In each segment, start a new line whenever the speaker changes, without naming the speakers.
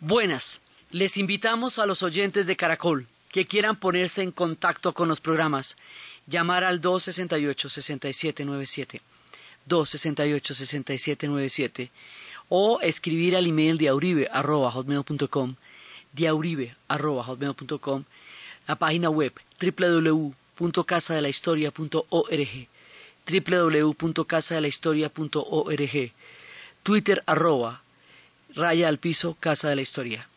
Buenas, les invitamos a los oyentes de Caracol que quieran ponerse en contacto con los programas, llamar al 268-6797, 268-6797, o escribir al email diauribe.com, diauribe.com, la página web www.casadelahistoria.org, www.casadelahistoria.org, Twitter arroba, raya al piso, Casa de la Historia.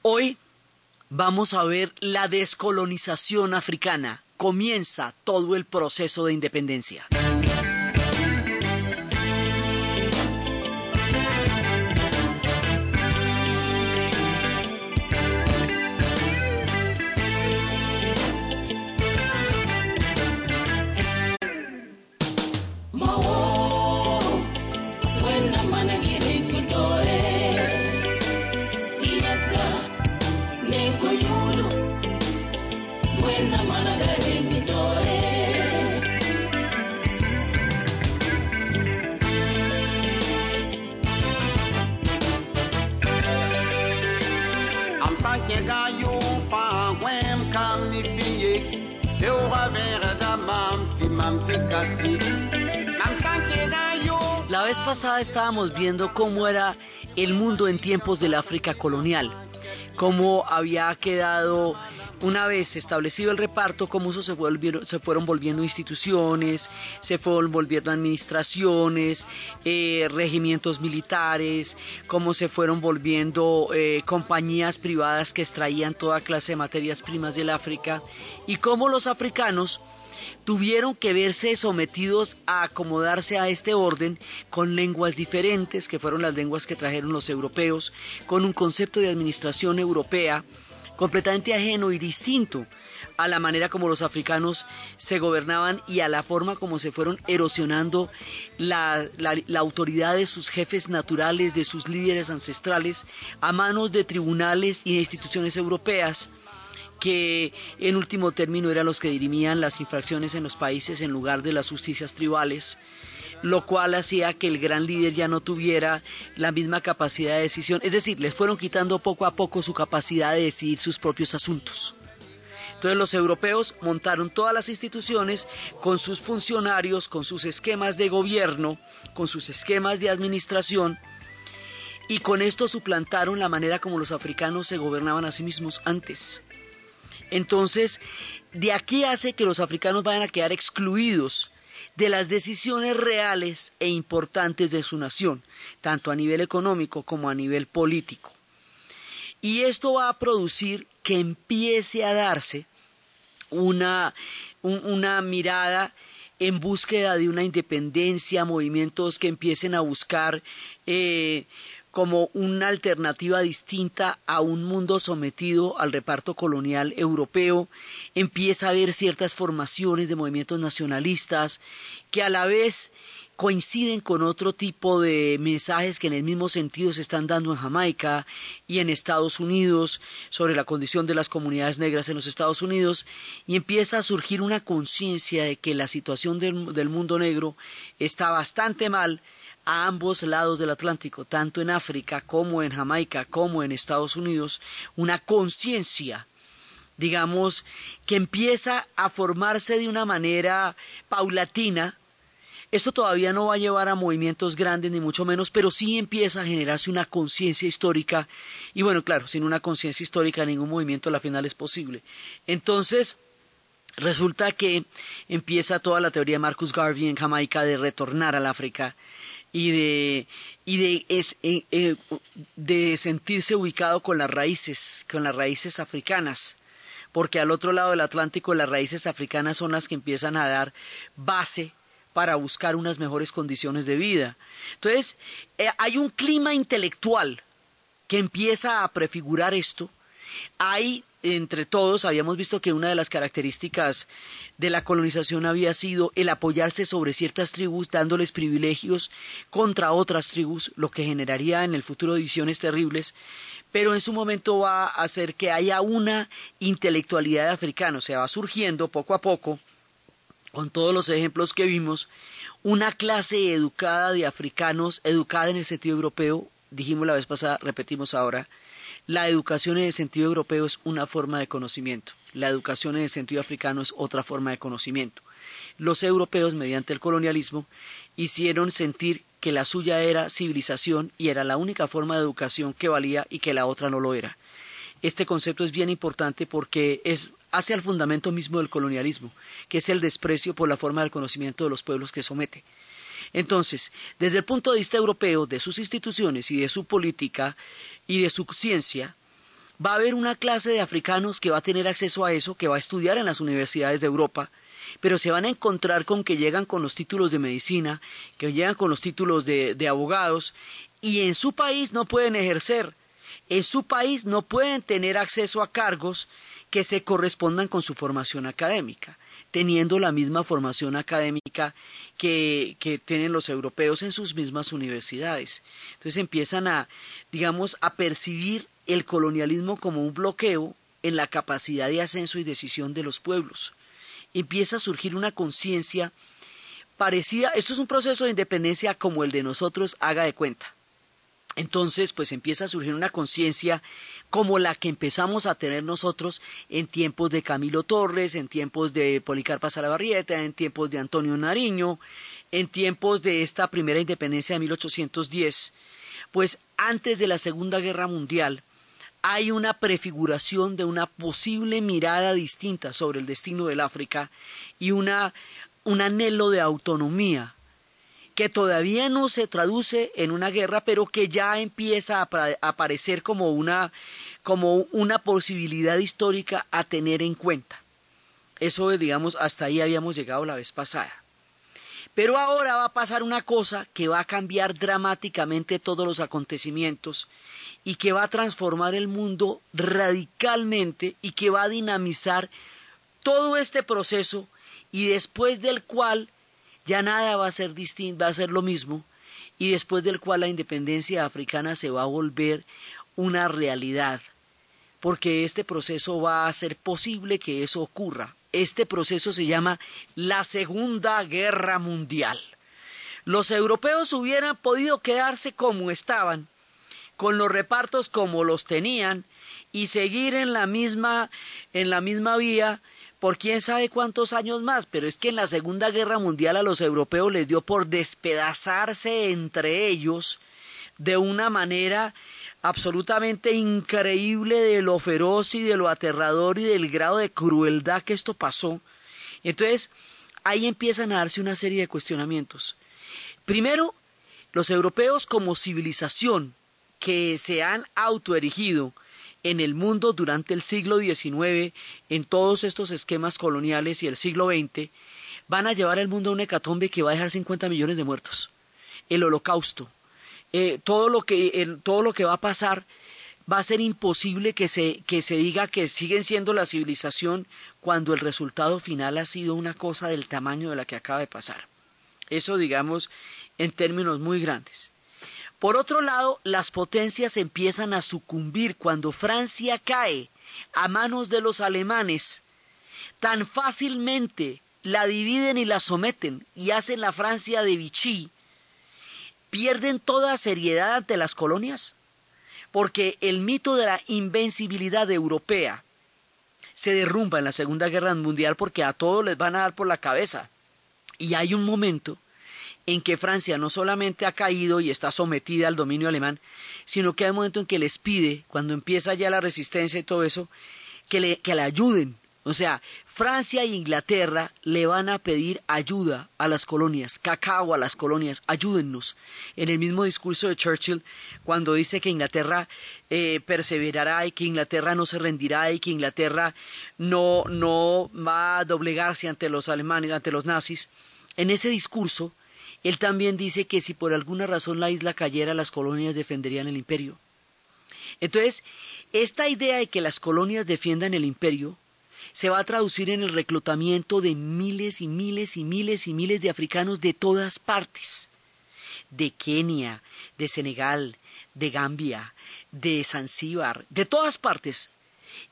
Hoy vamos a ver la descolonización africana. Comienza todo el proceso de independencia. Pasada estábamos viendo cómo era el mundo en tiempos del África colonial, cómo había quedado una vez establecido el reparto, cómo eso se, se fueron volviendo instituciones, se fueron volviendo administraciones, eh, regimientos militares, cómo se fueron volviendo eh, compañías privadas que extraían toda clase de materias primas del África y cómo los africanos tuvieron que verse sometidos a acomodarse a este orden con lenguas diferentes, que fueron las lenguas que trajeron los europeos, con un concepto de administración europea completamente ajeno y distinto a la manera como los africanos se gobernaban y a la forma como se fueron erosionando la, la, autoridad de sus jefes naturales, de sus líderes ancestrales, a manos de tribunales y de instituciones europeas que en último término eran los que dirimían las infracciones en los países en lugar de las justicias tribales, lo cual hacía que el gran líder ya no tuviera la misma capacidad de decisión, es decir, les fueron quitando poco a poco su capacidad de decidir sus propios asuntos. Entonces los europeos montaron todas las instituciones con sus funcionarios, con sus esquemas de gobierno, con sus esquemas de administración, y con esto suplantaron la manera como los africanos se gobernaban a sí mismos antes. Entonces, de aquí hace que los africanos vayan a quedar excluidos de las decisiones reales e importantes de su nación, tanto a nivel económico como a nivel político. Y esto va a producir que empiece a darse una, una mirada en búsqueda de una independencia, movimientos que empiecen a buscar eh, como una alternativa distinta a un mundo sometido al reparto colonial europeo, empieza a haber ciertas formaciones de movimientos nacionalistas que a la vez coinciden con otro tipo de mensajes que en el mismo sentido se están dando en Jamaica y en Estados Unidos sobre la condición de las comunidades negras en los Estados Unidos y empieza a surgir una conciencia de que la situación del, del mundo negro está bastante mal a ambos lados del Atlántico, tanto en África como en Jamaica, como en Estados Unidos, una conciencia, digamos, que empieza a formarse de una manera paulatina. Esto todavía no va a llevar a movimientos grandes, ni mucho menos, pero sí empieza a generarse una conciencia histórica. Y bueno, claro, sin una conciencia histórica ningún movimiento a la final es posible. Entonces, resulta que empieza toda la teoría de Marcus Garvey en Jamaica de retornar al África y de y de, es, eh, eh, de sentirse ubicado con las raíces, con las raíces africanas, porque al otro lado del Atlántico las raíces africanas son las que empiezan a dar base para buscar unas mejores condiciones de vida. Entonces, eh, hay un clima intelectual que empieza a prefigurar esto. Hay entre todos habíamos visto que una de las características de la colonización había sido el apoyarse sobre ciertas tribus, dándoles privilegios contra otras tribus, lo que generaría en el futuro divisiones terribles, pero en su momento va a hacer que haya una intelectualidad africana, o sea, va surgiendo poco a poco con todos los ejemplos que vimos, una clase educada de africanos, educada en el sentido europeo, dijimos la vez pasada, repetimos ahora, la educación en el sentido europeo es una forma de conocimiento, la educación en el sentido africano es otra forma de conocimiento. Los europeos, mediante el colonialismo, hicieron sentir que la suya era civilización y era la única forma de educación que valía y que la otra no lo era. Este concepto es bien importante porque es hacia el fundamento mismo del colonialismo, que es el desprecio por la forma del conocimiento de los pueblos que somete. Entonces, desde el punto de vista europeo, de sus instituciones y de su política y de su ciencia, va a haber una clase de africanos que va a tener acceso a eso, que va a estudiar en las universidades de Europa, pero se van a encontrar con que llegan con los títulos de medicina, que llegan con los títulos de, de abogados, y en su país no pueden ejercer, en su país no pueden tener acceso a cargos que se correspondan con su formación académica, teniendo la misma formación académica que, que, tienen los europeos en sus mismas universidades. Entonces empiezan a, digamos, a percibir el colonialismo como un bloqueo en la capacidad de ascenso y decisión de los pueblos empieza a surgir una conciencia parecida, esto es un proceso de independencia como el de nosotros, haga de cuenta. Entonces, pues empieza a surgir una conciencia como la que empezamos a tener nosotros en tiempos de Camilo Torres, en tiempos de Policarpa Salabarrieta, en tiempos de Antonio Nariño, en tiempos de esta primera independencia de 1810. Pues antes de la Segunda Guerra Mundial, hay una prefiguración de una posible mirada distinta sobre el destino del África y una, un anhelo de autonomía que todavía no se traduce en una guerra, pero que ya empieza a aparecer como una, como una posibilidad histórica a tener en cuenta. Eso, digamos, hasta ahí habíamos llegado la vez pasada. Pero ahora va a pasar una cosa que va a cambiar dramáticamente todos los acontecimientos y que va a transformar el mundo radicalmente y que va a dinamizar todo este proceso y después del cual ya nada va a ser distinto, va a ser lo mismo y después del cual la independencia africana se va a volver una realidad porque este proceso va a hacer posible que eso ocurra. Este proceso se llama la Segunda Guerra Mundial. Los europeos hubieran podido quedarse como estaban con los repartos como los tenían y seguir en la misma en la misma vía por quién sabe cuántos años más, pero es que en la Segunda Guerra Mundial a los europeos les dio por despedazarse entre ellos de una manera absolutamente increíble de lo feroz y de lo aterrador y del grado de crueldad que esto pasó. Entonces, ahí empiezan a darse una serie de cuestionamientos. Primero, los europeos como civilización que se han autoerigido en el mundo durante el siglo XIX, en todos estos esquemas coloniales y el siglo XX, van a llevar el mundo a una hecatombe que va a dejar 50 millones de muertos. El holocausto. Eh, todo, lo que, todo lo que va a pasar va a ser imposible que se, que se diga que siguen siendo la civilización cuando el resultado final ha sido una cosa del tamaño de la que acaba de pasar. Eso, digamos, en términos muy grandes. Por otro lado, las potencias empiezan a sucumbir cuando Francia cae a manos de los alemanes. Tan fácilmente la dividen y la someten y hacen la Francia de Vichy. Pierden toda seriedad ante las colonias, porque el mito de la invencibilidad europea se derrumba en la Segunda Guerra Mundial porque a todos les van a dar por la cabeza. Y hay un momento en que Francia no solamente ha caído y está sometida al dominio alemán, sino que hay un momento en que les pide, cuando empieza ya la resistencia y todo eso, que le, que le ayuden. O sea, Francia e Inglaterra le van a pedir ayuda a las colonias, cacao a las colonias, ayúdennos. En el mismo discurso de Churchill, cuando dice que Inglaterra eh, perseverará y que Inglaterra no se rendirá y que Inglaterra no, no va a doblegarse ante los alemanes, ante los nazis, en ese discurso él también dice que si por alguna razón la isla cayera, las colonias defenderían el imperio. Entonces, esta idea de que las colonias defiendan el imperio se va a traducir en el reclutamiento de miles y miles y miles y miles de africanos de todas partes, de Kenia, de Senegal, de Gambia, de Zanzíbar, de todas partes.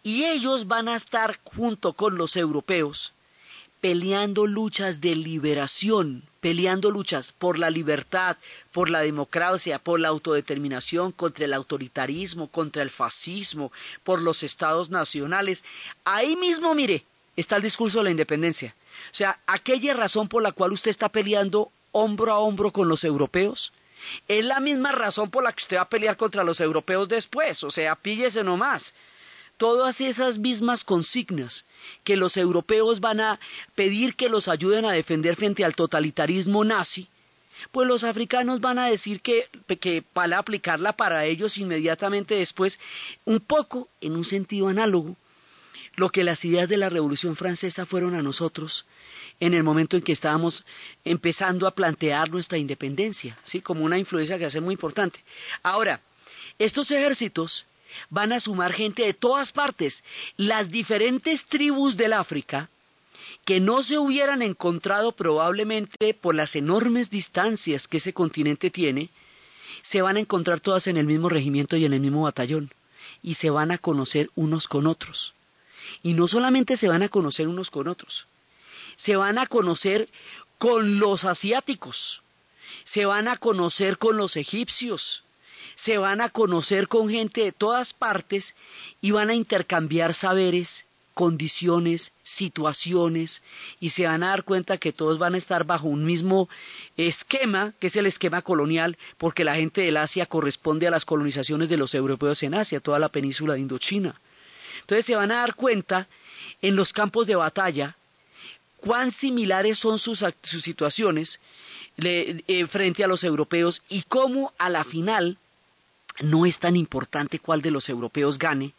Y ellos van a estar junto con los europeos peleando luchas de liberación, peleando luchas por la libertad, por la democracia, por la autodeterminación, contra el autoritarismo, contra el fascismo, por los estados nacionales. Ahí mismo, mire, está el discurso de la independencia. O sea, aquella razón por la cual usted está peleando hombro a hombro con los europeos, es la misma razón por la que usted va a pelear contra los europeos después. O sea, píllese nomás todas esas mismas consignas que los europeos van a pedir que los ayuden a defender frente al totalitarismo nazi, pues los africanos van a decir que, que para aplicarla para ellos inmediatamente después, un poco en un sentido análogo, lo que las ideas de la Revolución Francesa fueron a nosotros en el momento en que estábamos empezando a plantear nuestra independencia, ¿sí? como una influencia que hace muy importante. Ahora, estos ejércitos van a sumar gente de todas partes. Las diferentes tribus del África, que no se hubieran encontrado probablemente por las enormes distancias que ese continente tiene, se van a encontrar todas en el mismo regimiento y en el mismo batallón, y se van a conocer unos con otros. Y no solamente se van a conocer unos con otros, se van a conocer con los asiáticos, se van a conocer con los egipcios, se van a conocer con gente de todas partes y van a intercambiar saberes, condiciones, situaciones y se van a dar cuenta que todos van a estar bajo un mismo esquema, que es el esquema colonial, porque la gente del Asia corresponde a las colonizaciones de los europeos en Asia, toda la península de Indochina. Entonces se van a dar cuenta en los campos de batalla cuán similares son sus, situaciones eh, frente a los europeos y cómo a la final no es tan importante cuál de los europeos gane,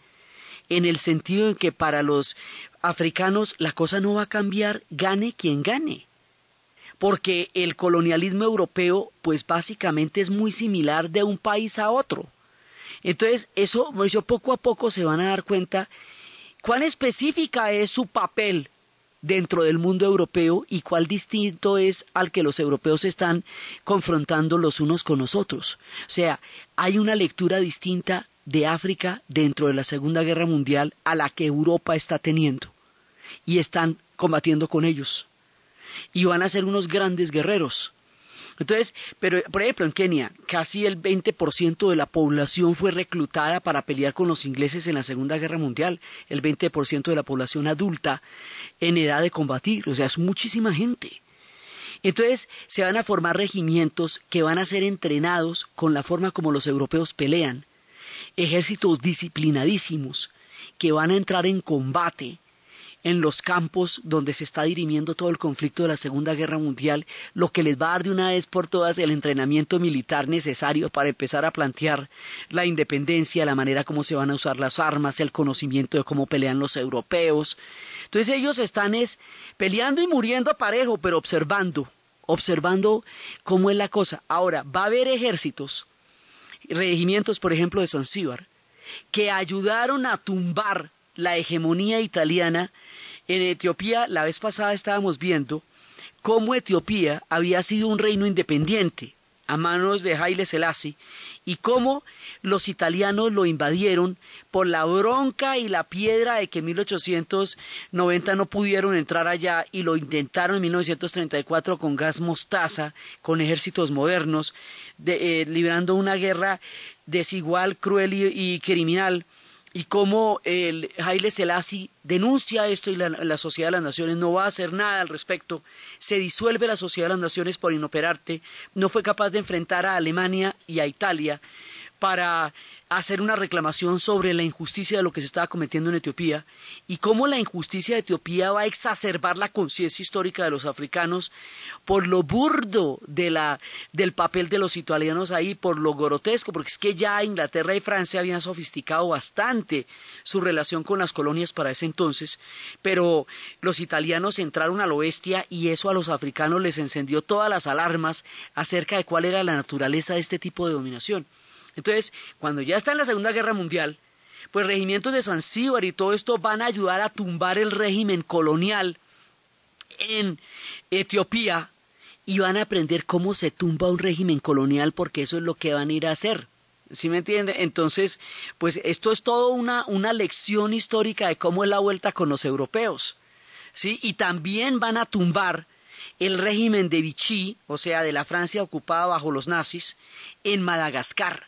en el sentido en que para los africanos la cosa no va a cambiar, gane quien gane. Porque el colonialismo europeo, pues básicamente es muy similar de un país a otro. Entonces, eso, poco a poco se van a dar cuenta cuán específica es su papel dentro del mundo europeo y cuál distinto es al que los europeos están confrontando los unos con los otros. O sea, hay una lectura distinta de África dentro de la Segunda Guerra Mundial a la que Europa está teniendo y están combatiendo con ellos. Y van a ser unos grandes guerreros. Entonces, pero por ejemplo en Kenia, casi el 20% de la población fue reclutada para pelear con los ingleses en la Segunda Guerra Mundial, el 20% de la población adulta en edad de combatir, o sea, es muchísima gente. Entonces se van a formar regimientos que van a ser entrenados con la forma como los europeos pelean, ejércitos disciplinadísimos que van a entrar en combate en los campos donde se está dirimiendo todo el conflicto de la Segunda Guerra Mundial, lo que les va a dar de una vez por todas el entrenamiento militar necesario para empezar a plantear la independencia, la manera como se van a usar las armas, el conocimiento de cómo pelean los europeos. Entonces ellos están es peleando y muriendo parejo, pero observando, observando cómo es la cosa. Ahora, va a haber ejércitos, regimientos, por ejemplo, de Zanzíbar, que ayudaron a tumbar la hegemonía italiana en Etiopía, la vez pasada estábamos viendo cómo Etiopía había sido un reino independiente a manos de Haile Selassie y cómo los italianos lo invadieron por la bronca y la piedra de que en 1890 no pudieron entrar allá y lo intentaron en 1934 con gas mostaza, con ejércitos modernos, de, eh, librando una guerra desigual, cruel y criminal y cómo el Haile Selassie denuncia esto y la, Sociedad de las Naciones no va a hacer nada al respecto, se disuelve la Sociedad de las Naciones por inoperarte, no fue capaz de enfrentar a Alemania y a Italia para hacer una reclamación sobre la injusticia de lo que se estaba cometiendo en Etiopía y cómo la injusticia de Etiopía va a exacerbar la conciencia histórica de los africanos por lo burdo de la, del papel de los italianos ahí, por lo grotesco, porque es que ya Inglaterra y Francia habían sofisticado bastante su relación con las colonias para ese entonces, pero los italianos entraron a lo bestia y eso a los africanos les encendió todas las alarmas acerca de cuál era la naturaleza de este tipo de dominación. Entonces, cuando ya está en la Segunda Guerra Mundial, pues regimientos de Zanzíbar y todo esto van a ayudar a tumbar el régimen colonial en Etiopía y van a aprender cómo se tumba un régimen colonial porque eso es lo que van a ir a hacer. ¿Sí me entiende? Entonces, pues esto es todo una, una lección histórica de cómo es la vuelta con los europeos. ¿sí? Y también van a tumbar el régimen de Vichy, o sea, de la Francia ocupada bajo los nazis, en Madagascar.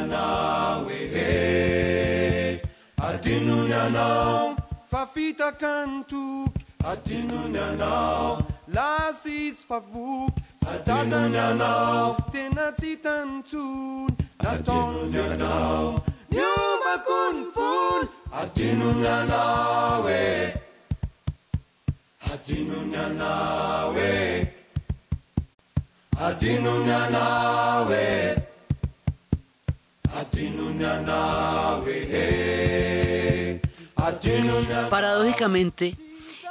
anao ehe. Adinony anao? Fafitaka ny toky adinony
anao? Lasy izy favoky sy tazany anao? tena tsy tanyntsony nataony anao? miovako ny fony adinony anao e? Adinony anao e? Adinony anao e?
Paradójicamente,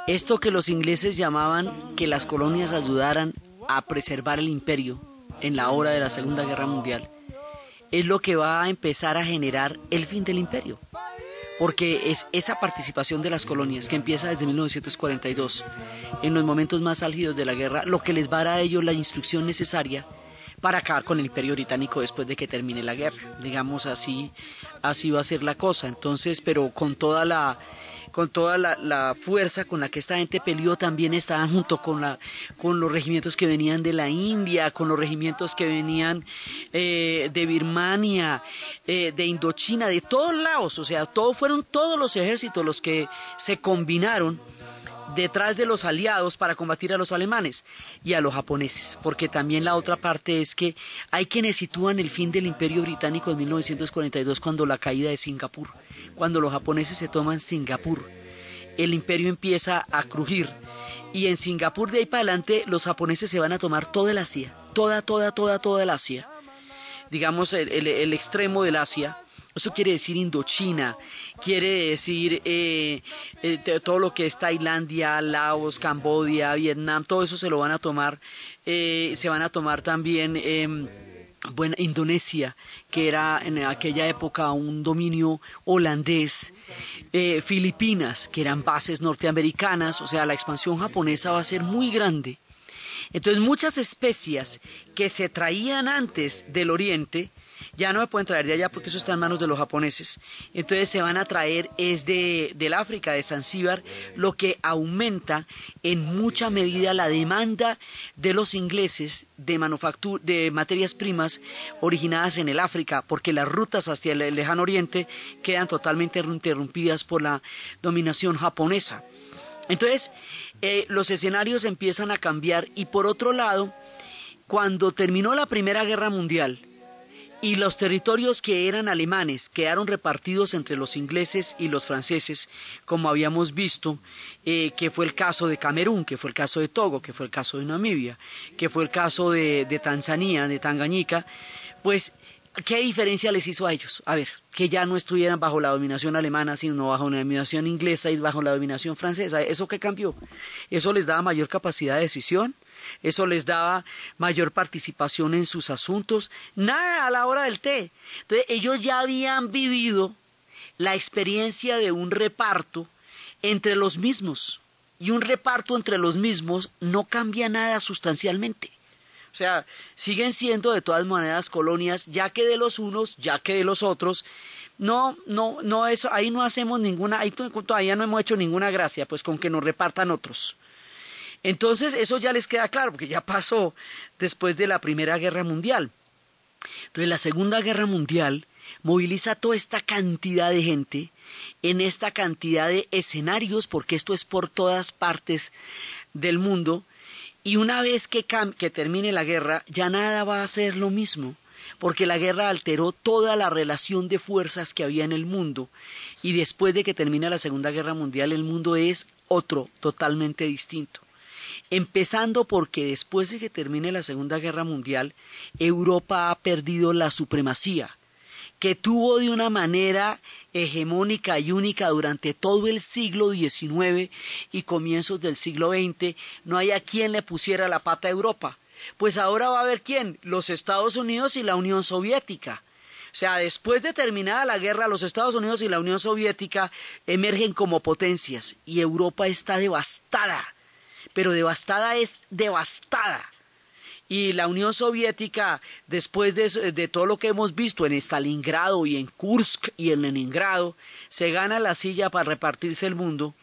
esto que los ingleses llamaban que las colonias ayudaran a preservar el imperio en la hora de la Segunda Guerra Mundial, es lo que va a empezar a generar el fin del imperio. Porque es esa participación de las colonias que empieza desde 1942, en los momentos más álgidos de la guerra, lo que les va a dar a ellos la instrucción necesaria para acabar con el imperio británico después de que termine la guerra. Digamos así, así va a ser la cosa. Entonces, pero con toda la con toda la, fuerza con la que esta gente peleó también estaban junto con la con los regimientos que venían de la India con los regimientos que venían eh, de Birmania eh, de Indochina de todos lados o sea todos fueron todos los ejércitos los que se combinaron detrás de los aliados para combatir a los alemanes y a los japoneses, porque también la otra parte es que hay quienes sitúan el fin del imperio británico en 1942 cuando la caída de Singapur, cuando los japoneses se toman Singapur, el imperio empieza a crujir y en Singapur de ahí para adelante los japoneses se van a tomar toda el Asia, toda, toda, toda, toda el Asia, digamos el, el extremo del Asia, eso quiere decir Indochina, quiere decir eh, eh, todo lo que es Tailandia, Laos, Cambodia, Vietnam, todo eso se lo van a tomar, eh, se van a tomar también em, bueno, Indonesia, que era en aquella época un dominio holandés, Filipinas, que eran bases norteamericanas, o sea, la expansión japonesa va a ser muy grande. Entonces muchas especias que se traían antes del oriente, ya no me pueden traer de allá porque eso está en manos de los japoneses. Entonces se van a traer es de, del África, de Zanzíbar, lo que aumenta en mucha medida la demanda de los ingleses de, de materias primas originadas en el África, porque las rutas hacia el lejano oriente quedan totalmente interrumpidas por la dominación japonesa. Entonces, eh, los escenarios empiezan a cambiar y por otro lado, cuando terminó la Primera Guerra Mundial, y los territorios que eran alemanes quedaron repartidos entre los ingleses y los franceses, como habíamos visto, eh, que fue el caso de Camerún, que fue el caso de Togo, que fue el caso de Namibia, que fue el caso de, de Tanzania, de Tangañica, pues ¿Qué diferencia les hizo a ellos? A ver, que ya no estuvieran bajo la dominación alemana, sino bajo la dominación inglesa y bajo la dominación francesa. ¿Eso qué cambió? ¿Eso les daba mayor capacidad de decisión? Eso les daba mayor participación en sus asuntos. Nada a la hora del té. Entonces ellos ya habían vivido la experiencia de un reparto entre los mismos. Y un reparto entre los mismos no cambia nada sustancialmente. O sea, siguen siendo de todas maneras colonias, ya que de los unos, ya que de los otros. No, no, no, eso, ahí no hacemos ninguna, ahí todavía no hemos hecho ninguna gracia, pues con que nos repartan otros. Entonces, eso ya les queda claro, porque ya pasó después de la Primera Guerra Mundial. Entonces, la Segunda Guerra Mundial moviliza toda esta cantidad de gente en esta cantidad de escenarios, porque esto es por todas partes del mundo, y una vez que, que termine la guerra, ya nada va a ser lo mismo, porque la guerra alteró toda la relación de fuerzas que había en el mundo, y después de que termine la Segunda Guerra Mundial, el mundo es otro, totalmente distinto. Empezando porque después de que termine la Segunda Guerra Mundial, Europa ha perdido la supremacía que tuvo de una manera hegemónica y única durante todo el siglo XIX y comienzos del siglo XX, no hay a quien le pusiera la pata a Europa. Pues ahora va a haber quién, los Estados Unidos y la Unión Soviética. O sea, después de terminada la guerra, los Estados Unidos y la Unión Soviética emergen como potencias y Europa está devastada, pero devastada es devastada. Y la Unión Soviética, después de, de, todo lo que hemos visto en Stalingrado y en Kursk y en Leningrado, se gana la silla para repartirse el mundo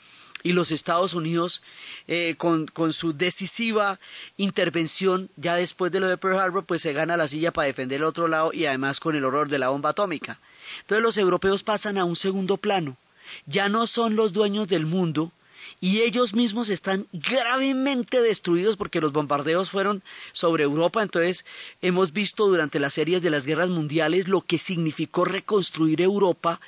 y los Estados Unidos eh, con, con, su decisiva intervención ya después de lo de Pearl Harbor pues se gana la silla para defender el otro lado y además con el horror de la bomba atómica. Entonces los europeos pasan a un segundo plano. Ya no son los dueños del mundo, y ellos mismos están gravemente destruidos porque los bombardeos fueron sobre Europa. Entonces hemos visto durante las series de las guerras mundiales lo que significó reconstruir Europa,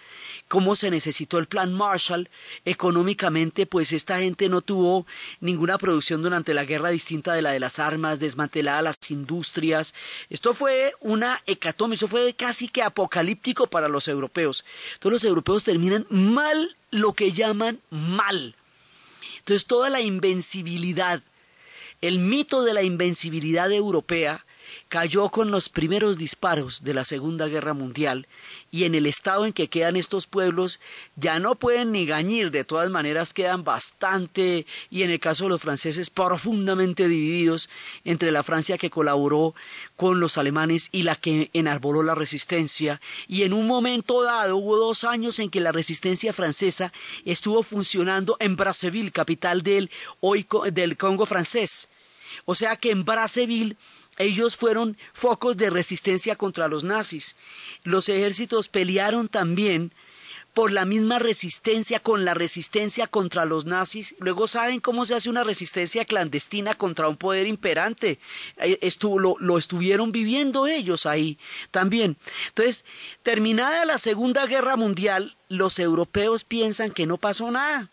cómo se necesitó el plan Marshall. Económicamente, pues esta gente no tuvo ninguna producción durante la guerra distinta de la de las armas, desmanteladas las industrias. Esto fue una hecatombe, eso fue casi que apocalíptico para los europeos. Todos los europeos terminan mal lo que llaman mal entonces toda la invencibilidad, el mito de la invencibilidad europea cayó con los primeros disparos de la Segunda Guerra Mundial y en el estado en que quedan estos pueblos ya no pueden ni gañir, de todas maneras quedan bastante y en el caso de los franceses profundamente divididos entre la Francia que colaboró con los alemanes y la que enarboló la resistencia y en un momento dado hubo dos años en que la resistencia francesa estuvo funcionando en Brazzaville, capital del, hoy, del Congo francés. O sea que en Brazzaville ellos fueron focos de resistencia contra los nazis. Los ejércitos pelearon también por la misma resistencia con la resistencia contra los nazis. Luego saben cómo se hace una resistencia clandestina contra un poder imperante. Eh, lo, lo, estuvieron viviendo ellos ahí también. Entonces, terminada la Segunda Guerra Mundial, los europeos piensan que no pasó nada,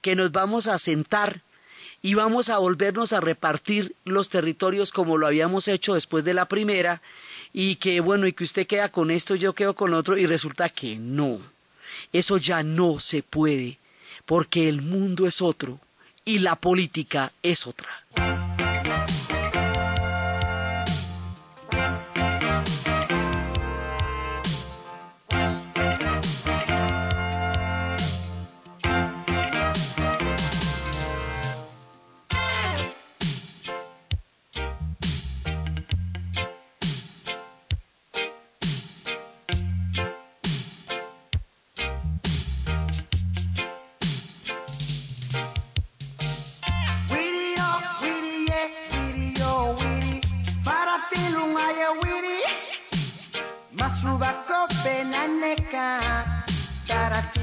que nos vamos a sentar y vamos a volvernos a repartir los territorios como lo habíamos hecho después de la primera y que bueno y que usted queda con esto yo quedo con otro y resulta que no. Eso ya no se puede porque el mundo es otro y la política es otra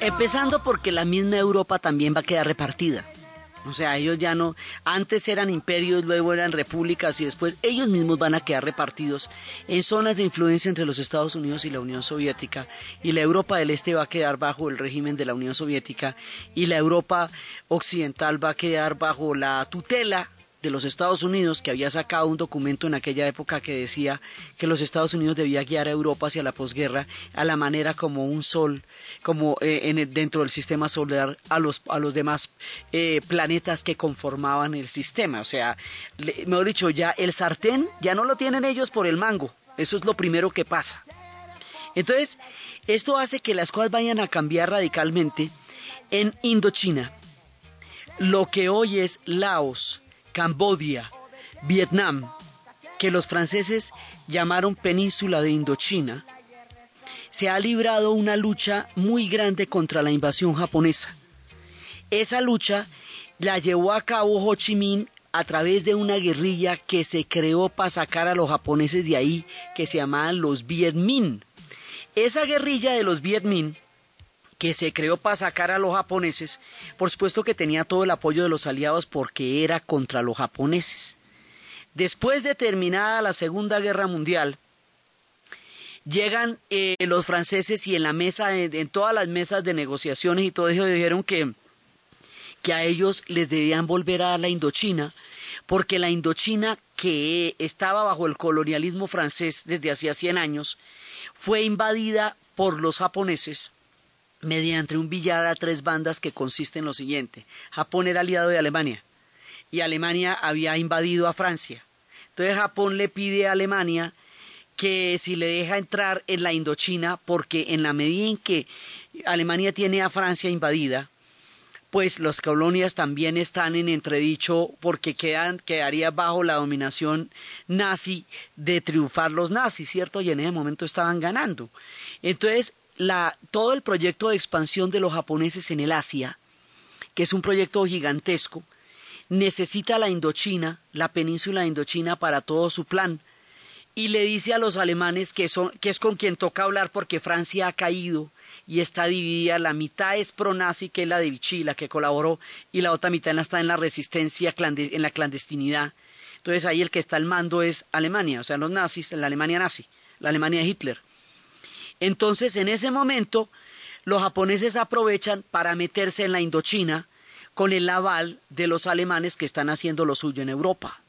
Empezando porque la misma Europa también va a quedar repartida. O sea, ellos ya no, antes eran imperios, luego eran repúblicas y después ellos mismos van a quedar repartidos en zonas de influencia entre los Estados Unidos y la Unión Soviética. Y la Europa del Este va a quedar bajo el régimen de la Unión Soviética y la Europa occidental va a quedar bajo la tutela de los Estados Unidos, que había sacado un documento en aquella época que decía que los Estados Unidos debía guiar a Europa hacia la posguerra a la manera como un sol, como eh, en dentro del sistema solar a los, a los demás eh, planetas que conformaban el sistema. O sea, le, mejor dicho, ya el sartén ya no lo tienen ellos por el mango. Eso es lo primero que pasa. Entonces, esto hace que las cosas vayan a cambiar radicalmente en Indochina. Lo que hoy es Laos, Cambodia, Vietnam, que los franceses llamaron península de Indochina, se ha librado una lucha muy grande contra la invasión japonesa. Esa lucha la llevó a cabo Ho Chi Minh a través de una guerrilla que se creó para sacar a los japoneses de ahí, que se llamaban los Viet Minh. Esa guerrilla de los Viet Minh que se creó para sacar a los japoneses, por supuesto que tenía todo el apoyo de los aliados porque era contra los japoneses. Después de terminada la Segunda Guerra Mundial, llegan eh, los franceses y en la mesa, en, todas las mesas de negociaciones y todo eso dijeron que, que a ellos les debían volver a dar la Indochina, porque la Indochina que estaba bajo el colonialismo francés desde hacía 100 años, fue invadida por los japoneses mediante un billar a tres bandas que consiste en lo siguiente. Japón era aliado de Alemania y Alemania había invadido a Francia. Entonces Japón le pide a Alemania que si le deja entrar en la Indochina, porque en la medida en que Alemania tiene a Francia invadida, pues las colonias también están en entredicho porque quedan, quedaría bajo la dominación nazi de triunfar los nazis, ¿cierto? Y en ese momento estaban ganando. Entonces, la, todo el proyecto de expansión de los japoneses en el Asia, que es un proyecto gigantesco, necesita la Indochina, la península de Indochina para todo su plan. Y le dice a los alemanes que, son, que es con quien toca hablar porque Francia ha caído y está dividida. La mitad es pro-nazi, que es la de Vichy, la que colaboró, y la otra mitad está en la resistencia, en la clandestinidad. Entonces ahí el que está al mando es Alemania, o sea, los nazis, la Alemania nazi, la Alemania de Hitler. Entonces, en ese momento, los japoneses aprovechan para meterse en la Indochina con el aval de los alemanes que están haciendo lo suyo en Europa.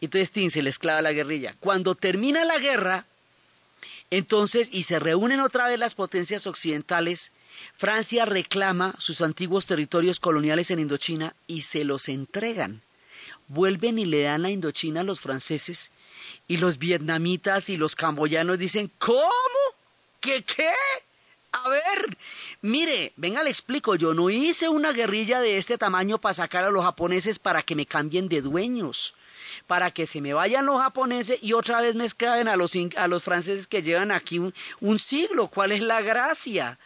Entonces, Tin se les clava la guerrilla. Cuando termina la guerra, entonces, y se reúnen otra vez las potencias occidentales, Francia reclama sus antiguos territorios coloniales en Indochina y se los entregan. Vuelven y le dan la Indochina a los franceses y los vietnamitas y los camboyanos dicen, ¿cómo? ¿Qué qué? A ver, mire, venga, le explico, yo no hice una guerrilla de este tamaño para sacar a los japoneses para que me cambien de dueños, para que se me vayan los japoneses y otra vez me esclaven a los, a los franceses que llevan aquí un, siglo. ¿Cuál es la gracia?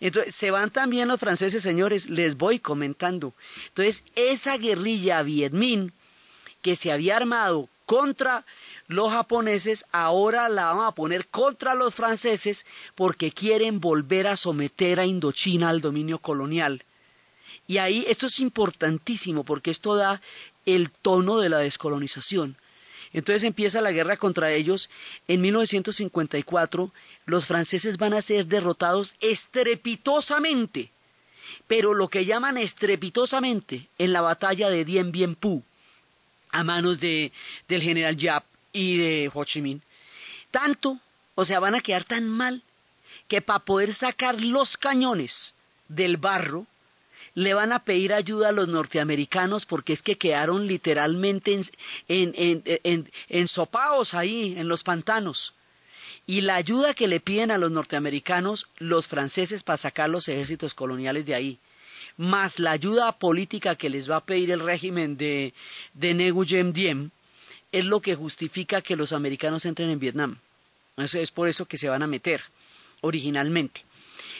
Entonces, se van también los franceses, señores, les voy comentando. Entonces, esa guerrilla Viet Minh que se había armado contra los japoneses ahora la van a poner contra los franceses porque quieren volver a someter a Indochina al dominio colonial. Y ahí esto es importantísimo porque esto da el tono de la descolonización. Entonces empieza la guerra contra ellos. En 1954 los franceses van a ser derrotados estrepitosamente, pero lo que llaman estrepitosamente en la batalla de Dien Bien Phu a manos de, del general Yap y de Ho Chi Minh. Tanto, o sea, van a quedar tan mal que para poder sacar los cañones del barro, le van a pedir ayuda a los norteamericanos porque es que quedaron literalmente en, en, en, en, ensopados ahí en los pantanos. Y la ayuda que le piden a los norteamericanos, los franceses, para sacar los ejércitos coloniales de ahí, más la ayuda política que les va a pedir el régimen de, de Nguyen Diem, es lo que justifica que los americanos entren en Vietnam. Eso es por eso que se van a meter originalmente.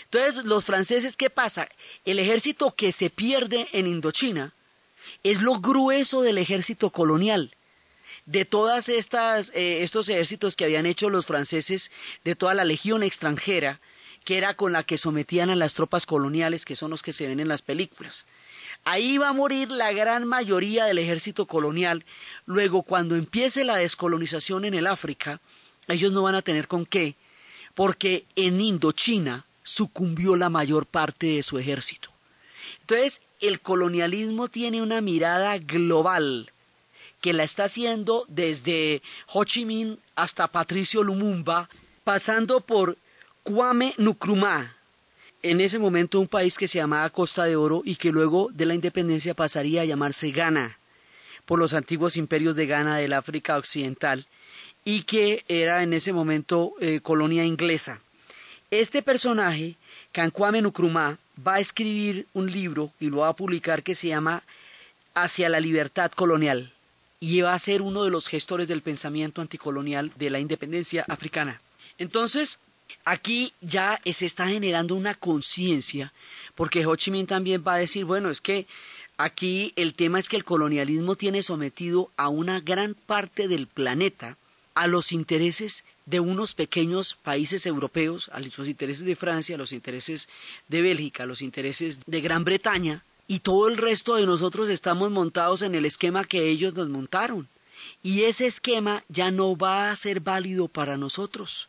Entonces, los franceses, ¿qué pasa? El ejército que se pierde en Indochina es lo grueso del ejército colonial. De todas estas, eh, estos ejércitos que habían hecho los franceses, de toda la legión extranjera, que era con la que sometían a las tropas coloniales, que son los que se ven en las películas. Ahí va a morir la gran mayoría del ejército colonial. Luego, cuando empiece la descolonización en el África, ellos no van a tener con qué, porque en Indochina sucumbió la mayor parte de su ejército. Entonces, el colonialismo tiene una mirada global que la está haciendo desde Ho Chi Minh hasta Patricio Lumumba, pasando por Kwame Nkrumah, en ese momento un país que se llamaba Costa de Oro y que luego de la independencia pasaría a llamarse Ghana, por los antiguos imperios de Ghana del África Occidental, y que era en ese momento eh, colonia inglesa. Este personaje, Kankwame Nkrumah, va a escribir un libro y lo va a publicar que se llama Hacia la libertad colonial y va a ser uno de los gestores del pensamiento anticolonial de la independencia africana. Entonces, aquí ya se está generando una conciencia, porque Ho Chi Minh también va a decir, bueno, es que aquí el tema es que el colonialismo tiene sometido a una gran parte del planeta a los intereses de unos pequeños países europeos, a los intereses de Francia, a los intereses de Bélgica, a los intereses de Gran Bretaña, y todo el resto de nosotros estamos montados en el esquema que ellos nos montaron. Y ese esquema ya no va a ser válido para nosotros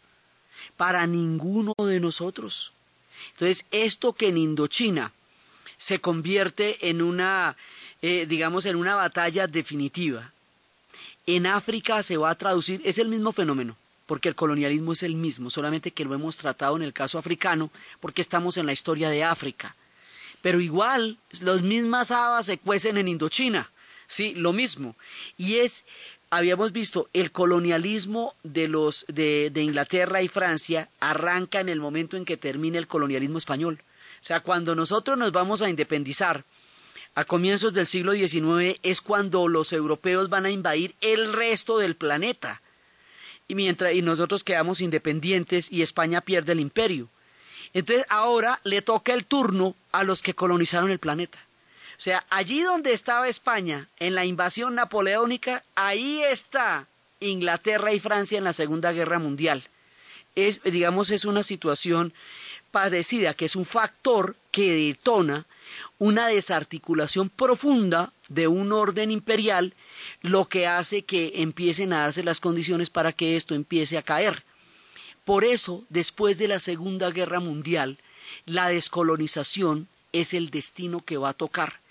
para ninguno de nosotros. Entonces, esto que en Indochina se convierte en una, eh, digamos, en una batalla definitiva, en África se va a traducir, es el mismo fenómeno, porque el colonialismo es el mismo, solamente que lo hemos tratado en el caso africano, porque estamos en la historia de África. Pero igual, las mismas habas se cuecen en Indochina, sí, lo mismo. Y es habíamos visto el colonialismo de los de, Inglaterra y Francia arranca en el momento en que termina el colonialismo español. O sea, cuando nosotros nos vamos a independizar a comienzos del siglo XIX es cuando los europeos van a invadir el resto del planeta. Y mientras y nosotros quedamos independientes y España pierde el imperio. Entonces ahora le toca el turno a los que colonizaron el planeta. Sea, allí donde estaba España en la invasión napoleónica, ahí está Inglaterra y Francia en la Segunda Guerra Mundial. Es, digamos, es una situación padecida, que es un factor que detona una desarticulación profunda de un orden imperial, lo que hace que empiecen a darse las condiciones para que esto empiece a caer. Por eso, después de la Segunda Guerra Mundial, la descolonización es el destino que va a tocar.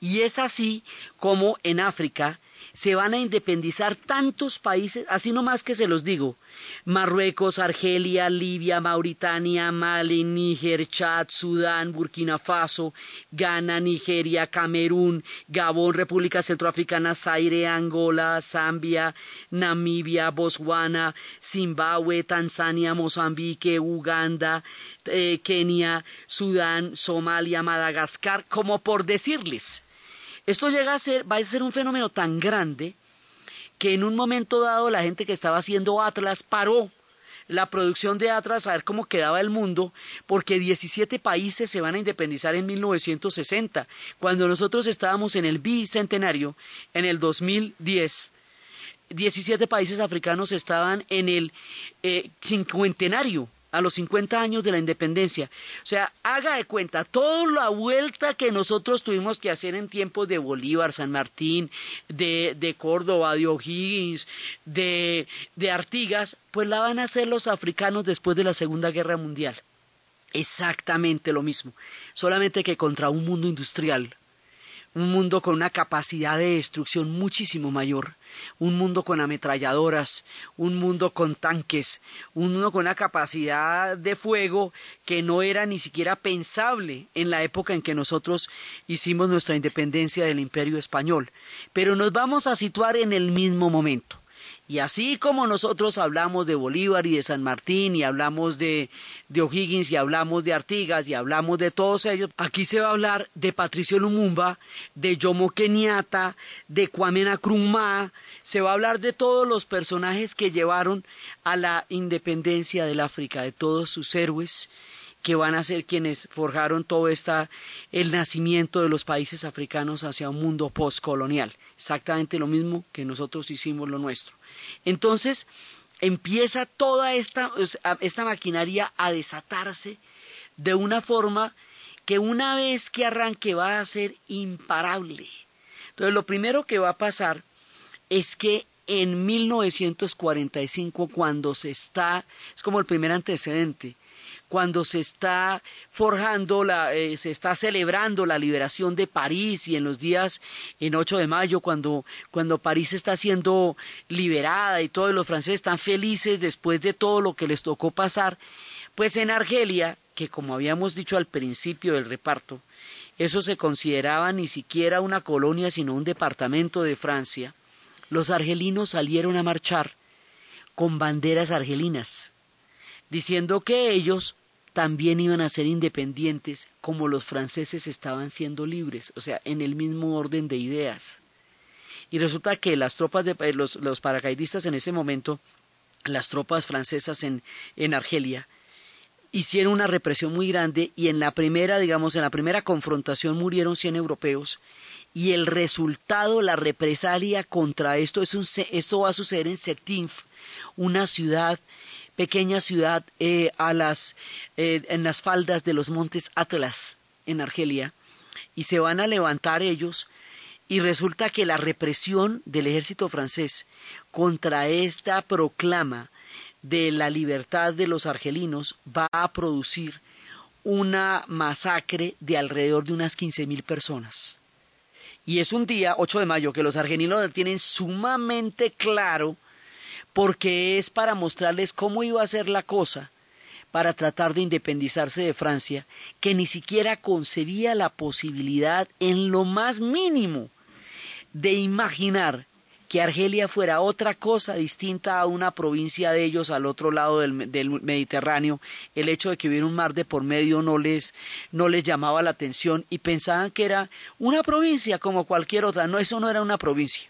Y es así como en África se van a independizar tantos países, así nomás que se los digo, Marruecos, Argelia, Libia, Mauritania, Mali, Níger, Chad, Sudán, Burkina Faso, Ghana, Nigeria, Camerún, Gabón, República Centroafricana, Zaire, Angola, Zambia, Namibia, Botswana, Zimbabue, Tanzania, Mozambique, Uganda, eh, Kenia, Sudán, Somalia, Madagascar, como por decirles. Esto llega a ser, va a ser un fenómeno tan grande que en un momento dado la gente que estaba haciendo Atlas paró la producción de Atlas a ver cómo quedaba el mundo, porque 17 países se van a independizar en 1960, cuando nosotros estábamos en el bicentenario, en el 2010. 17 países africanos estaban en el eh, cincuentenario a los 50 años de la independencia. O sea, haga de cuenta, toda la vuelta que nosotros tuvimos que hacer en tiempos de Bolívar, San Martín, de, de Córdoba, de O'Higgins, de, de Artigas, pues la van a hacer los africanos después de la Segunda Guerra Mundial. Exactamente lo mismo, solamente que contra un mundo industrial, un mundo con una capacidad de destrucción muchísimo mayor, un mundo con ametralladoras, un mundo con tanques, un mundo con una capacidad de fuego que no era ni siquiera pensable en la época en que nosotros hicimos nuestra independencia del imperio español. Pero nos vamos a situar en el mismo momento. Y así como nosotros hablamos de Bolívar y de San Martín y hablamos de, de O'Higgins y hablamos de Artigas y hablamos de todos ellos, aquí se va a hablar de Patricio Lumumba, de Jomo Kenyatta, de Kwame Nkrumah, se va a hablar de todos los personajes que llevaron a la independencia del África, de todos sus héroes que van a ser quienes forjaron todo esta el nacimiento de los países africanos hacia un mundo postcolonial, exactamente lo mismo que nosotros hicimos lo nuestro. Entonces, empieza toda esta, esta maquinaria a desatarse de una forma que una vez que arranque va a ser imparable. Entonces lo primero que va a pasar es que en 1945, cuando se está, es como el primer antecedente, cuando se está forjando, la, eh, se está celebrando la liberación de París y en los días, en 8 de mayo, cuando, cuando París está siendo liberada y todos los franceses están felices después de todo lo que les tocó pasar, pues en Argelia, que como habíamos dicho al principio del reparto, eso se consideraba ni siquiera una colonia, sino un departamento de Francia, los argelinos salieron a marchar con banderas argelinas, diciendo que ellos también iban a ser independientes como los franceses estaban siendo libres, o sea, en el mismo orden de ideas. Y resulta que las tropas de eh, los, los paracaidistas en ese momento, las tropas francesas en, en Argelia, hicieron una represión muy grande y en la primera, digamos, en la primera confrontación murieron 100 europeos y el resultado, la represalia contra esto, es un, esto va a suceder en Setinf, una ciudad, pequeña ciudad eh, a las, eh, en las faldas de los montes Atlas, en Argelia, y se van a levantar ellos, y resulta que la represión del ejército francés contra esta proclama de la libertad de los argelinos va a producir una masacre de alrededor de unas quince mil personas. Y es un día, 8 de mayo, que los argelinos tienen sumamente claro porque es para mostrarles cómo iba a ser la cosa para tratar de independizarse de Francia, que ni siquiera concebía la posibilidad en lo más mínimo de imaginar que Argelia fuera otra cosa distinta a una provincia de ellos al otro lado del, Mediterráneo, el hecho de que hubiera un mar de por medio no les, no les llamaba la atención y pensaban que era una provincia como cualquier otra. No, eso no era una provincia.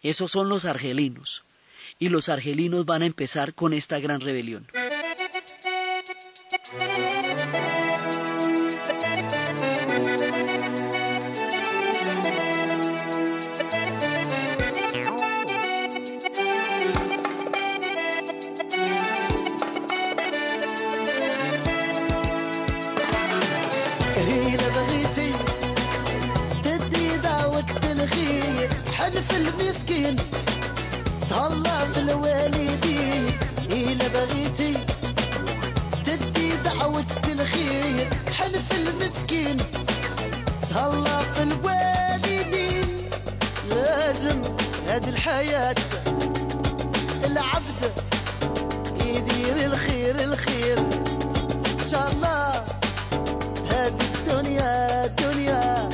Esos son los argelinos Y los argelinos van a empezar con esta gran rebelión.
في المسكين بغيتي تدي دعوة الخير حلف المسكين تهلا في الوالدين. لازم هذه الحياة العبد يدير الخير الخير. إن شاء الله. هذه الدنيا دنيا.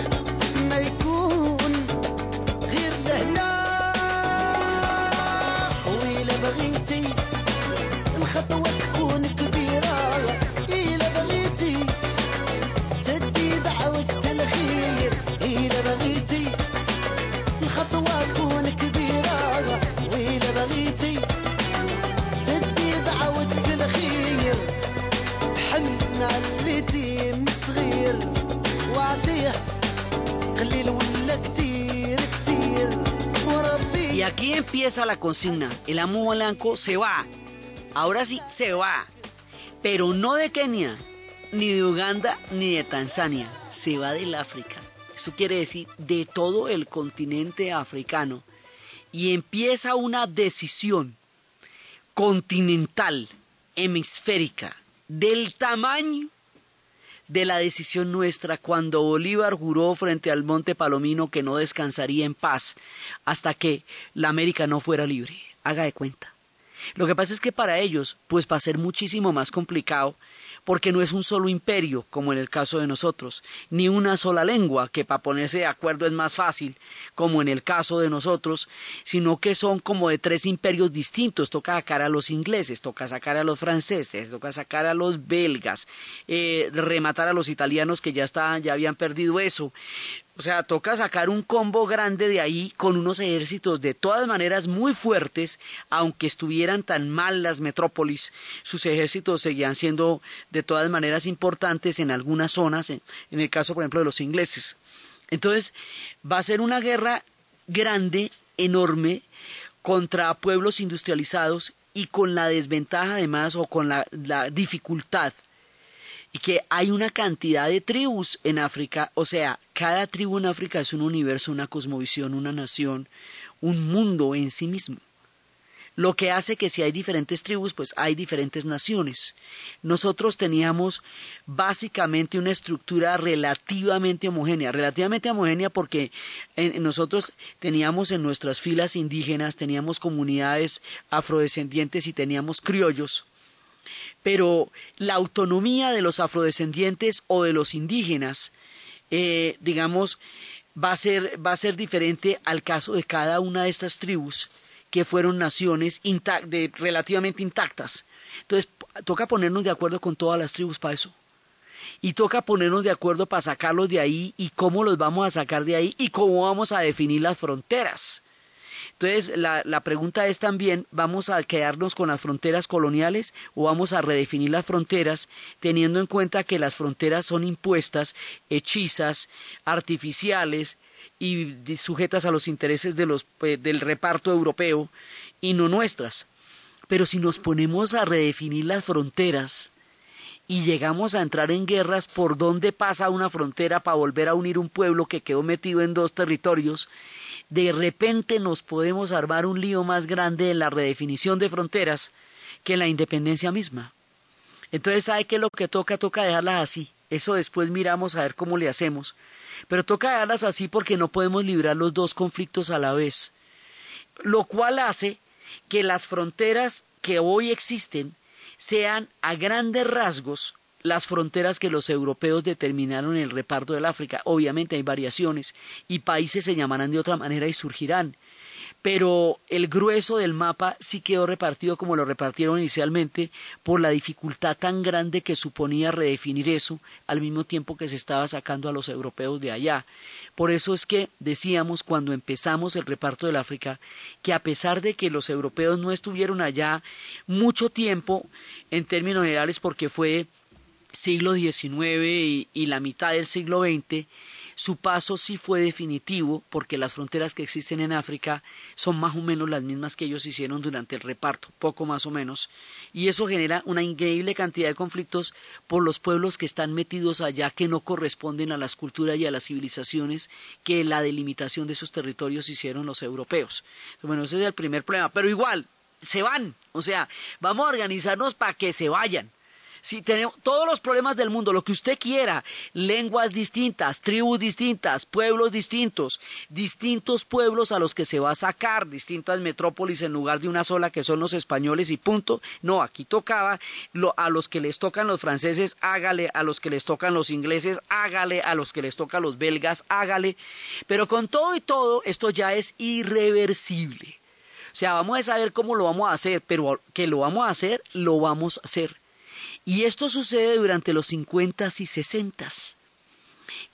Aquí empieza la consigna. El amo blanco se va. Ahora sí se va, pero no de Kenia, ni de Uganda, ni de Tanzania, se va del África. Eso quiere decir de todo el continente africano. Y empieza una decisión continental, hemisférica, del tamaño de la decisión nuestra cuando Bolívar juró frente al Monte Palomino que no descansaría en paz hasta que la América no fuera libre. Haga de cuenta. Lo que pasa es que para ellos, pues va a ser muchísimo más complicado porque no es un solo imperio, como en el caso de nosotros, ni una sola lengua, que para ponerse de acuerdo es más fácil, como en el caso de nosotros, sino que son como de tres imperios distintos. Toca sacar a los ingleses, toca sacar a los franceses, toca sacar a los belgas, eh, rematar a los italianos que ya, estaban, ya habían perdido eso. O sea, toca sacar un combo grande de ahí con unos ejércitos de todas maneras muy fuertes, aunque estuvieran tan mal las metrópolis, sus ejércitos seguían siendo de todas maneras importantes en algunas zonas, en, el caso por ejemplo de los ingleses. Entonces, va a ser una guerra grande, enorme, contra pueblos industrializados y con la desventaja además o con la, dificultad y que hay una cantidad de tribus en África, o sea, cada tribu en África es un universo, una cosmovisión, una nación, un mundo en sí mismo. Lo que hace que si hay diferentes tribus, pues hay diferentes naciones. Nosotros teníamos básicamente una estructura relativamente homogénea, relativamente homogénea porque nosotros teníamos en nuestras filas indígenas, teníamos comunidades afrodescendientes y teníamos criollos pero la autonomía de los afrodescendientes o de los indígenas, eh, digamos, va a, ser, va a ser diferente al caso de cada una de estas tribus que fueron naciones relativamente intactas. Entonces, toca ponernos de acuerdo con todas las tribus para eso. Y toca ponernos de acuerdo para sacarlos de ahí y cómo los vamos a sacar de ahí y cómo vamos a definir las fronteras. Entonces, la, la pregunta es también, ¿vamos a quedarnos con las fronteras coloniales o vamos a redefinir las fronteras teniendo en cuenta que las fronteras son impuestas, hechizas, artificiales y sujetas a los intereses de los, eh, del reparto europeo y no nuestras? Pero si nos ponemos a redefinir las fronteras, y llegamos a entrar en guerras por dónde pasa una frontera para volver a unir un pueblo que quedó metido en dos territorios, de repente nos podemos armar un lío más grande en la redefinición de fronteras que en la independencia misma. Entonces, ¿sabe qué es lo que toca? Toca dejarlas así. Eso después miramos a ver cómo le hacemos. Pero toca dejarlas así porque no podemos librar los dos conflictos a la vez. Lo cual hace que las fronteras que hoy existen sean a grandes rasgos las fronteras que los europeos determinaron en el reparto del África. Obviamente hay variaciones y países se llamarán de otra manera y surgirán. Pero el grueso del mapa sí quedó repartido como lo repartieron inicialmente por la dificultad tan grande que suponía redefinir eso al mismo tiempo que se estaba sacando a los europeos de allá. Por eso es que decíamos cuando empezamos el reparto del África que a pesar de que los europeos no estuvieron allá mucho tiempo en términos generales porque fue siglo XIX y, la mitad del siglo XX, su paso sí fue definitivo porque las fronteras que existen en África son más o menos las mismas que ellos hicieron durante el reparto, poco más o menos, y eso genera una increíble cantidad de conflictos por los pueblos que están metidos allá que no corresponden a las culturas y a las civilizaciones que la delimitación de esos territorios hicieron los europeos. Bueno, ese es el primer problema, pero igual, se van, o sea, vamos a organizarnos para que se vayan. Si tenemos todos los problemas del mundo, lo que usted quiera, lenguas distintas, tribus distintas, pueblos distintos, distintos pueblos a los que se va a sacar, distintas metrópolis en lugar de una sola que son los españoles y punto. No, aquí tocaba lo, a los que les tocan los franceses, hágale, a los que les tocan los ingleses, hágale, a los que les tocan los belgas, hágale. Pero con todo y todo, esto ya es irreversible. O sea, vamos a saber cómo lo vamos a hacer, pero que lo vamos a hacer, lo vamos a hacer. Y esto sucede durante los 50 y 60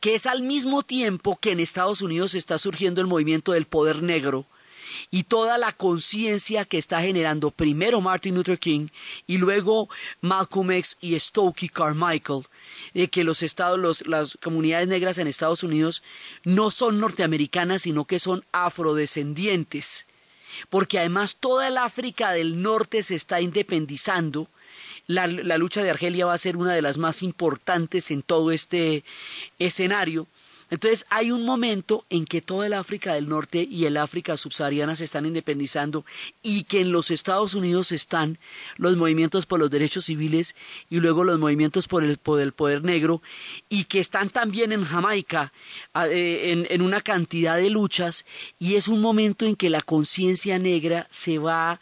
que es al mismo tiempo que en Estados Unidos está surgiendo el movimiento del poder negro y toda la conciencia que está generando primero Martin Luther King y luego Malcolm X y Stokely Carmichael de que los estados, los, las comunidades negras en Estados Unidos no son norteamericanas sino que son afrodescendientes. Porque además toda el África del Norte se está independizando la, la, lucha de Argelia va a ser una de las más importantes en todo este escenario. Entonces hay un momento en que toda el África del Norte y el África subsahariana se están independizando y que en los Estados Unidos están los movimientos por los derechos civiles y luego los movimientos por el, por el poder negro y que están también en Jamaica eh, en, en una cantidad de luchas y es un momento en que la conciencia negra se va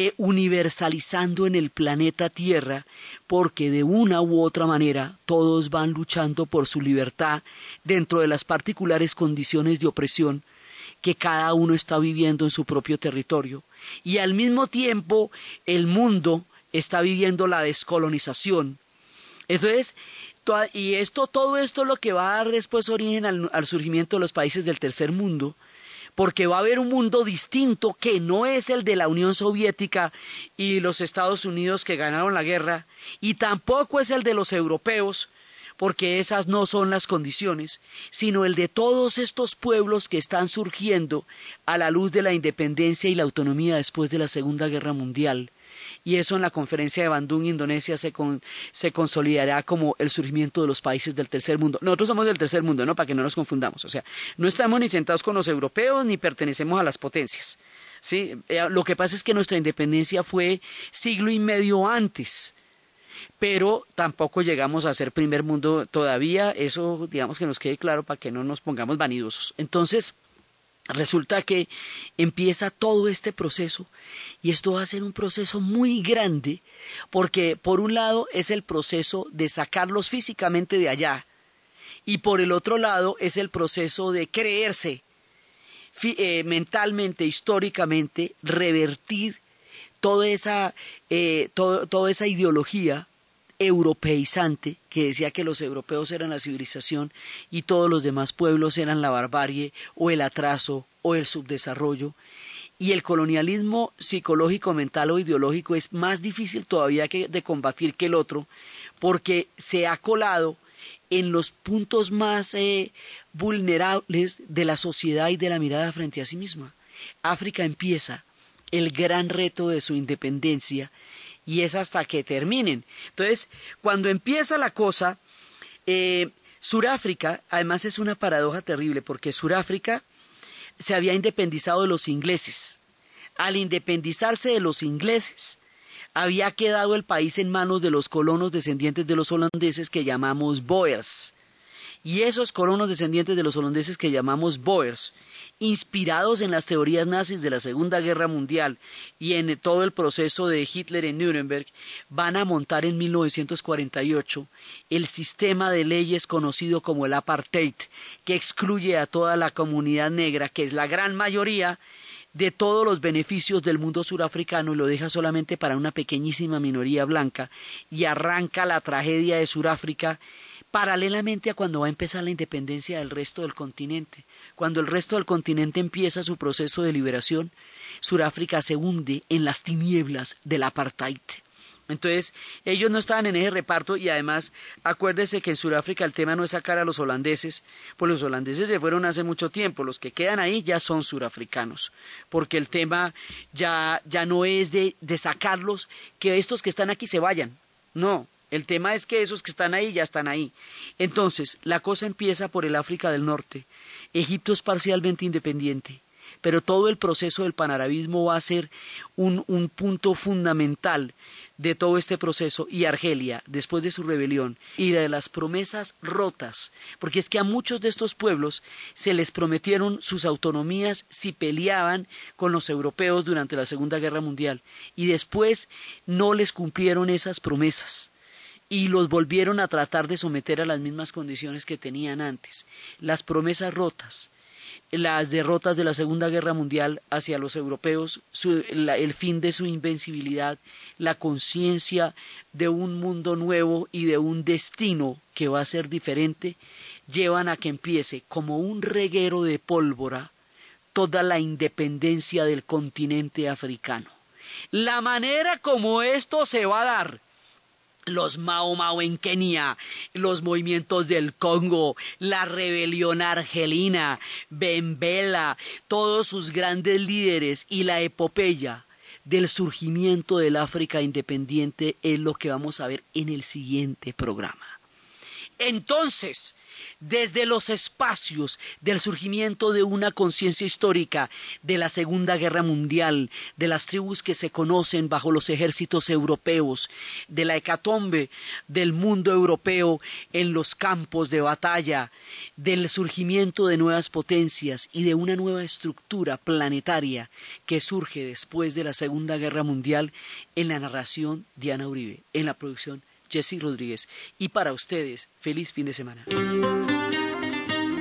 eh, universalizando en el planeta Tierra porque de una u otra manera todos van luchando por su libertad dentro de las particulares condiciones de opresión que cada uno está viviendo en su propio territorio. Y al mismo tiempo el mundo está viviendo la descolonización. Entonces, y esto, todo esto es lo que va a dar después origen al surgimiento de los países del tercer mundo, porque va a haber un mundo distinto que no es el de la Unión Soviética y los Estados Unidos que ganaron la guerra, y tampoco es el de los europeos, porque esas no son las condiciones, sino el de todos estos pueblos que están surgiendo a la luz de la independencia y la autonomía después de la Segunda Guerra Mundial, y eso en la conferencia de Bandung, Indonesia, se, se consolidará como el surgimiento de los países del tercer mundo. Nosotros somos del tercer mundo, ¿no? Para que no nos confundamos. O sea, no estamos ni sentados con los europeos ni pertenecemos a las potencias. ¿sí? Eh, lo que pasa es que nuestra independencia fue siglo y medio antes pero tampoco llegamos a ser primer mundo todavía, eso digamos que nos quede claro para que no nos pongamos vanidosos. Entonces, resulta que empieza todo este proceso y esto va a ser un proceso muy grande porque por un lado es el proceso de sacarlos físicamente de allá y por el otro lado es el proceso de creerse eh, mentalmente, históricamente, revertir toda esa, eh, toda esa ideología europeizante que decía que los europeos eran la civilización y todos los demás pueblos eran la barbarie o el atraso o el subdesarrollo. Y el colonialismo psicológico, mental o ideológico es más difícil todavía que de combatir que el otro, porque se ha colado en los puntos más eh, vulnerables de la sociedad y de la mirada frente a sí misma. África empieza el gran reto de su independencia y es hasta que terminen. Entonces, cuando empieza la cosa, eh, Suráfrica, además es una paradoja terrible, porque Suráfrica se había independizado de los ingleses. Al independizarse de los ingleses, había quedado el país en manos de los colonos descendientes de los holandeses que llamamos Boers. Y esos colonos descendientes de los holandeses que llamamos Boers inspirados en las teorías nazis de la Segunda Guerra Mundial y en todo el proceso de Hitler en Nuremberg, van a montar en 1948 el sistema de leyes conocido como el apartheid, que excluye a toda la comunidad negra, que es la gran mayoría de todos los beneficios del mundo surafricano y lo deja solamente para una pequeñísima minoría blanca y arranca la tragedia de Suráfrica paralelamente a cuando va a empezar la independencia del resto del continente. Cuando el resto del continente empieza su proceso de liberación, Sudáfrica se hunde en las tinieblas del apartheid. Entonces, ellos no estaban en ese reparto y además, acuérdese que en Sudáfrica el tema no es sacar a los holandeses, pues los holandeses se fueron hace mucho tiempo, los que quedan ahí ya son surafricanos, porque el tema ya, ya no es de, de sacarlos, que estos que están aquí se vayan, no, el tema es que esos que están ahí ya están ahí. Entonces, la cosa empieza por el África del Norte. Egipto es parcialmente independiente, pero todo el proceso del panarabismo va a ser un, un punto fundamental de todo este proceso y Argelia, después de su rebelión, y de las promesas rotas, porque es que a muchos de estos pueblos se les prometieron sus autonomías si peleaban con los europeos durante la Segunda Guerra Mundial, y después no les cumplieron esas promesas y los volvieron a tratar de someter a las mismas condiciones que tenían antes. Las promesas rotas, las derrotas de la Segunda Guerra Mundial hacia los europeos, el fin de su invencibilidad, la conciencia de un mundo nuevo y de un destino que va a ser diferente, llevan a que empiece como un reguero de pólvora toda la independencia del continente africano. La manera como esto se va a dar los Mao Mao en Kenia, los movimientos del Congo, la rebelión argelina, Bembela, todos sus grandes líderes y la epopeya del surgimiento del África independiente es lo que vamos a ver en el siguiente programa. Entonces, desde los espacios del surgimiento de una conciencia histórica de la Segunda Guerra Mundial, de las tribus que se conocen bajo los ejércitos europeos, de la hecatombe del mundo europeo en los campos de batalla, del surgimiento de nuevas potencias y de una nueva estructura planetaria que surge después de la Segunda Guerra Mundial en la narración Diana Uribe, en la producción Jesse Rodríguez. Y para ustedes, feliz fin de semana.